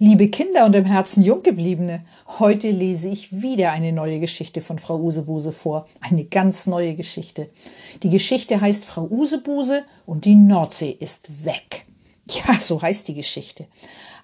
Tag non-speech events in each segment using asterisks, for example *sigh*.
Liebe Kinder und im Herzen Junggebliebene, heute lese ich wieder eine neue Geschichte von Frau Usebuse vor. Eine ganz neue Geschichte. Die Geschichte heißt Frau Usebuse und die Nordsee ist weg. Ja, so heißt die Geschichte.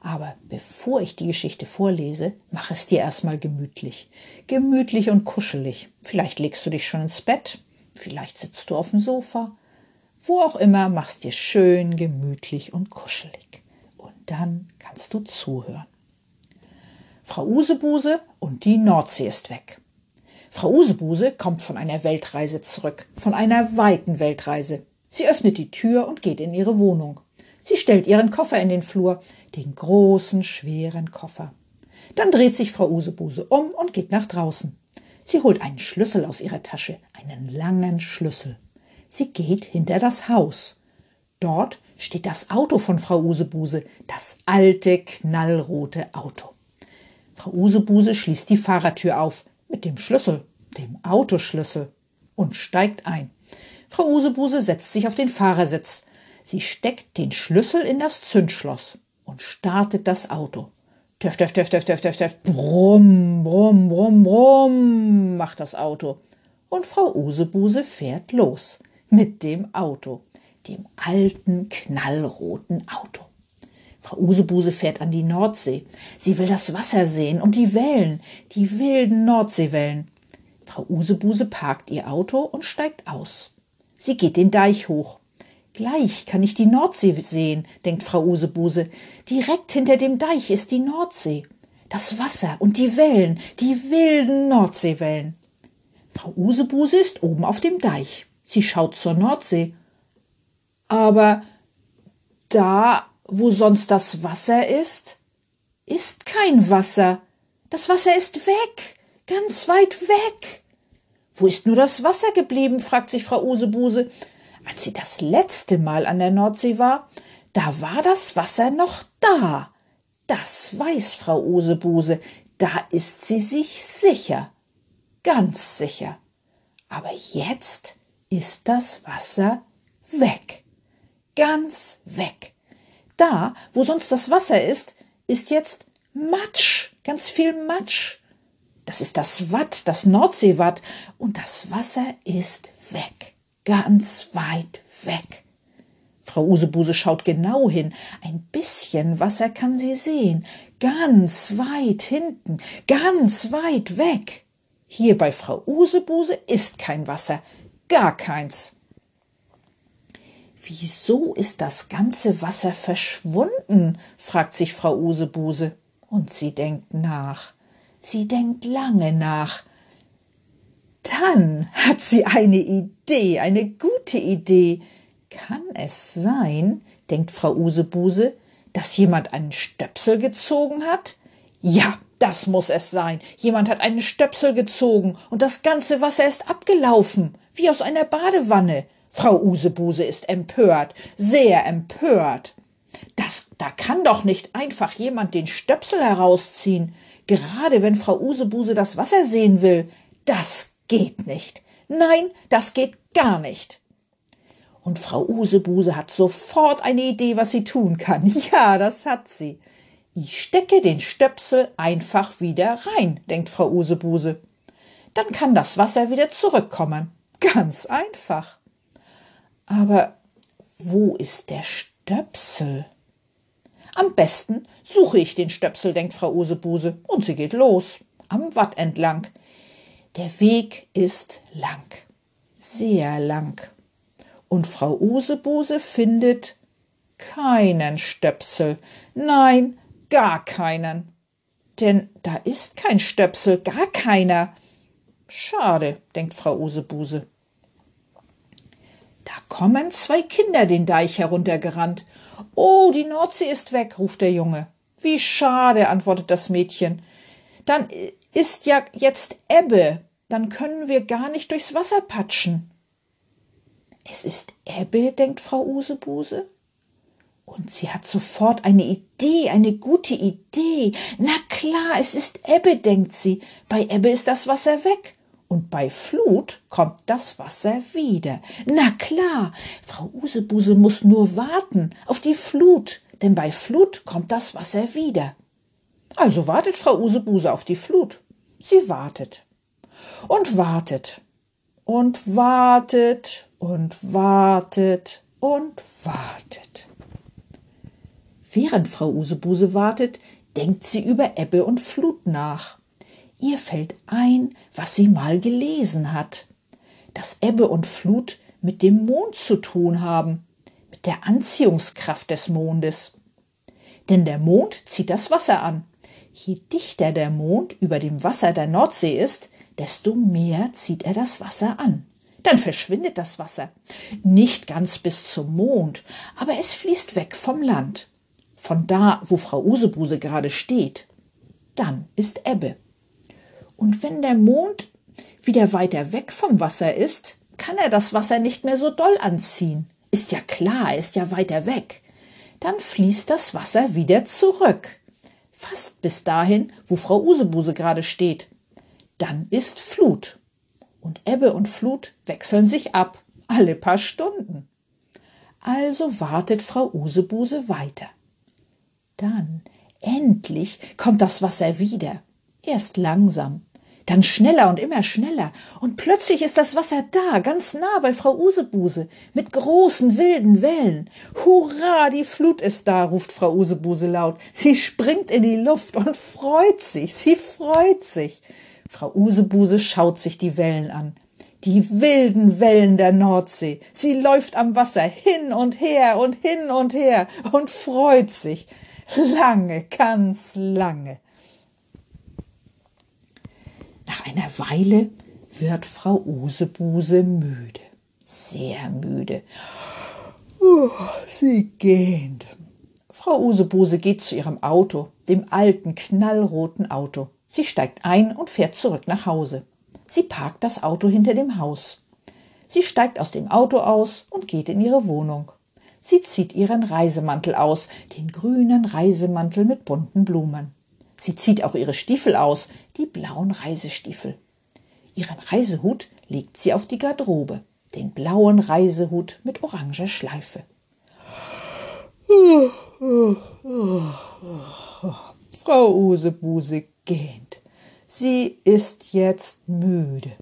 Aber bevor ich die Geschichte vorlese, mach es dir erstmal gemütlich. Gemütlich und kuschelig. Vielleicht legst du dich schon ins Bett, vielleicht sitzt du auf dem Sofa. Wo auch immer, mach's dir schön gemütlich und kuschelig dann kannst du zuhören. Frau Usebuse und die Nordsee ist weg. Frau Usebuse kommt von einer Weltreise zurück, von einer weiten Weltreise. Sie öffnet die Tür und geht in ihre Wohnung. Sie stellt ihren Koffer in den Flur, den großen, schweren Koffer. Dann dreht sich Frau Usebuse um und geht nach draußen. Sie holt einen Schlüssel aus ihrer Tasche, einen langen Schlüssel. Sie geht hinter das Haus. Dort steht das Auto von Frau Usebuse, das alte, knallrote Auto. Frau Usebuse schließt die Fahrertür auf mit dem Schlüssel, dem Autoschlüssel, und steigt ein. Frau Usebuse setzt sich auf den Fahrersitz. Sie steckt den Schlüssel in das Zündschloss und startet das Auto. Töff, töff, töff, töff, töff, töff, töff. Brumm, brumm, brumm, brumm, macht das Auto. Und Frau Usebuse fährt los mit dem Auto dem alten, knallroten Auto. Frau Usebuse fährt an die Nordsee. Sie will das Wasser sehen und die Wellen, die wilden Nordseewellen. Frau Usebuse parkt ihr Auto und steigt aus. Sie geht den Deich hoch. Gleich kann ich die Nordsee sehen, denkt Frau Usebuse. Direkt hinter dem Deich ist die Nordsee. Das Wasser und die Wellen, die wilden Nordseewellen. Frau Usebuse ist oben auf dem Deich. Sie schaut zur Nordsee aber da, wo sonst das Wasser ist, ist kein Wasser. Das Wasser ist weg, ganz weit weg. Wo ist nur das Wasser geblieben? fragt sich Frau Usebuse. Als sie das letzte Mal an der Nordsee war, da war das Wasser noch da. Das weiß Frau Usebuse, da ist sie sich sicher, ganz sicher. Aber jetzt ist das Wasser weg ganz weg. Da, wo sonst das Wasser ist, ist jetzt Matsch, ganz viel Matsch. Das ist das Watt, das Nordseewatt, und das Wasser ist weg, ganz weit weg. Frau Usebuse schaut genau hin. Ein bisschen Wasser kann sie sehen, ganz weit hinten, ganz weit weg. Hier bei Frau Usebuse ist kein Wasser, gar keins. Wieso ist das ganze Wasser verschwunden? fragt sich Frau Usebuse. Und sie denkt nach. Sie denkt lange nach. Dann hat sie eine Idee, eine gute Idee. Kann es sein, denkt Frau Usebuse, dass jemand einen Stöpsel gezogen hat? Ja, das muss es sein. Jemand hat einen Stöpsel gezogen und das ganze Wasser ist abgelaufen, wie aus einer Badewanne. Frau Usebuse ist empört, sehr empört. Das, da kann doch nicht einfach jemand den Stöpsel herausziehen, gerade wenn Frau Usebuse das Wasser sehen will. Das geht nicht. Nein, das geht gar nicht. Und Frau Usebuse hat sofort eine Idee, was sie tun kann. *laughs* Ja, das hat sie. Ich stecke den Stöpsel einfach wieder rein, denkt Frau Usebuse. Dann kann das Wasser wieder zurückkommen. Ganz einfach. Aber wo ist der Stöpsel? Am besten suche ich den Stöpsel, denkt Frau Usebuse, und sie geht los, am Watt entlang. Der Weg ist lang, sehr lang. Und Frau Usebuse findet keinen Stöpsel, nein, gar keinen. Denn da ist kein Stöpsel, gar keiner. Schade, denkt Frau Usebuse. Da kommen zwei Kinder den Deich heruntergerannt. Oh, die Nordsee ist weg, ruft der Junge. Wie schade, antwortet das Mädchen. Dann ist ja jetzt Ebbe. dann können wir gar nicht durchs Wasser patschen. Es ist Ebbe, denkt Frau Usebuse. Und sie hat sofort eine Idee, eine gute Idee. Na klar, es ist Ebbe, denkt sie. Bei Ebbe ist das Wasser weg. Und bei Flut kommt das Wasser wieder. Na klar, Frau Usebuse muss nur warten auf die Flut, denn bei Flut kommt das Wasser wieder. Also wartet Frau Usebuse auf die Flut. Sie wartet und wartet und wartet und wartet und wartet. Während Frau Usebuse wartet, denkt sie über Ebbe und Flut nach. Ihr fällt ein, was sie mal gelesen hat, dass Ebbe und Flut mit dem Mond zu tun haben, mit der Anziehungskraft des Mondes. Denn der Mond zieht das Wasser an. Je dichter der Mond über dem Wasser der Nordsee ist, desto mehr zieht er das Wasser an. Dann verschwindet das Wasser. Nicht ganz bis zum Mond, aber es fließt weg vom Land von da, wo Frau Usebuse gerade steht, dann ist Ebbe. Und wenn der Mond wieder weiter weg vom Wasser ist, kann er das Wasser nicht mehr so doll anziehen. Ist ja klar, er ist ja weiter weg. Dann fließt das Wasser wieder zurück. Fast bis dahin, wo Frau Usebuse gerade steht. Dann ist Flut. Und Ebbe und Flut wechseln sich ab, alle paar Stunden. Also wartet Frau Usebuse weiter. Dann, endlich, kommt das Wasser wieder. Erst langsam, dann schneller und immer schneller. Und plötzlich ist das Wasser da, ganz nah bei Frau Usebuse, mit großen wilden Wellen. Hurra, die Flut ist da, ruft Frau Usebuse laut. Sie springt in die Luft und freut sich, sie freut sich. Frau Usebuse schaut sich die Wellen an. Die wilden Wellen der Nordsee. Sie läuft am Wasser hin und her und hin und her und freut sich lange, ganz lange. Nach einer Weile wird Frau Usebuse müde, sehr müde. Uh, sie gähnt. Frau Usebuse geht zu ihrem Auto, dem alten, knallroten Auto. Sie steigt ein und fährt zurück nach Hause. Sie parkt das Auto hinter dem Haus. Sie steigt aus dem Auto aus und geht in ihre Wohnung. Sie zieht ihren Reisemantel aus, den grünen Reisemantel mit bunten Blumen. Sie zieht auch ihre Stiefel aus, die blauen Reisestiefel. Ihren Reisehut legt sie auf die Garderobe, den blauen Reisehut mit oranger Schleife. Frau Usebuse gähnt. Sie ist jetzt müde,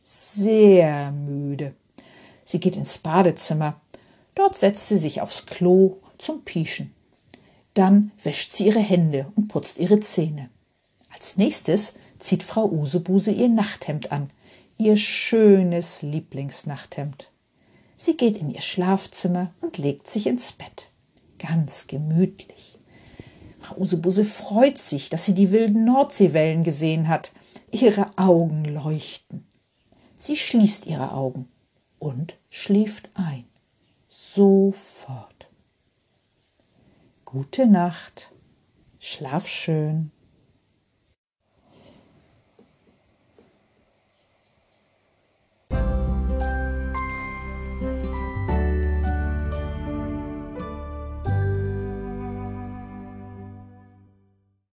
sehr müde. Sie geht ins Badezimmer, Dort setzt sie sich aufs Klo zum Pieschen. Dann wäscht sie ihre Hände und putzt ihre Zähne. Als nächstes zieht Frau Usebuse ihr Nachthemd an, ihr schönes Lieblingsnachthemd. Sie geht in ihr Schlafzimmer und legt sich ins Bett. Ganz gemütlich. Frau Usebuse freut sich, dass sie die wilden Nordseewellen gesehen hat. Ihre Augen leuchten. Sie schließt ihre Augen und schläft ein sofort. Gute Nacht, schlaf schön.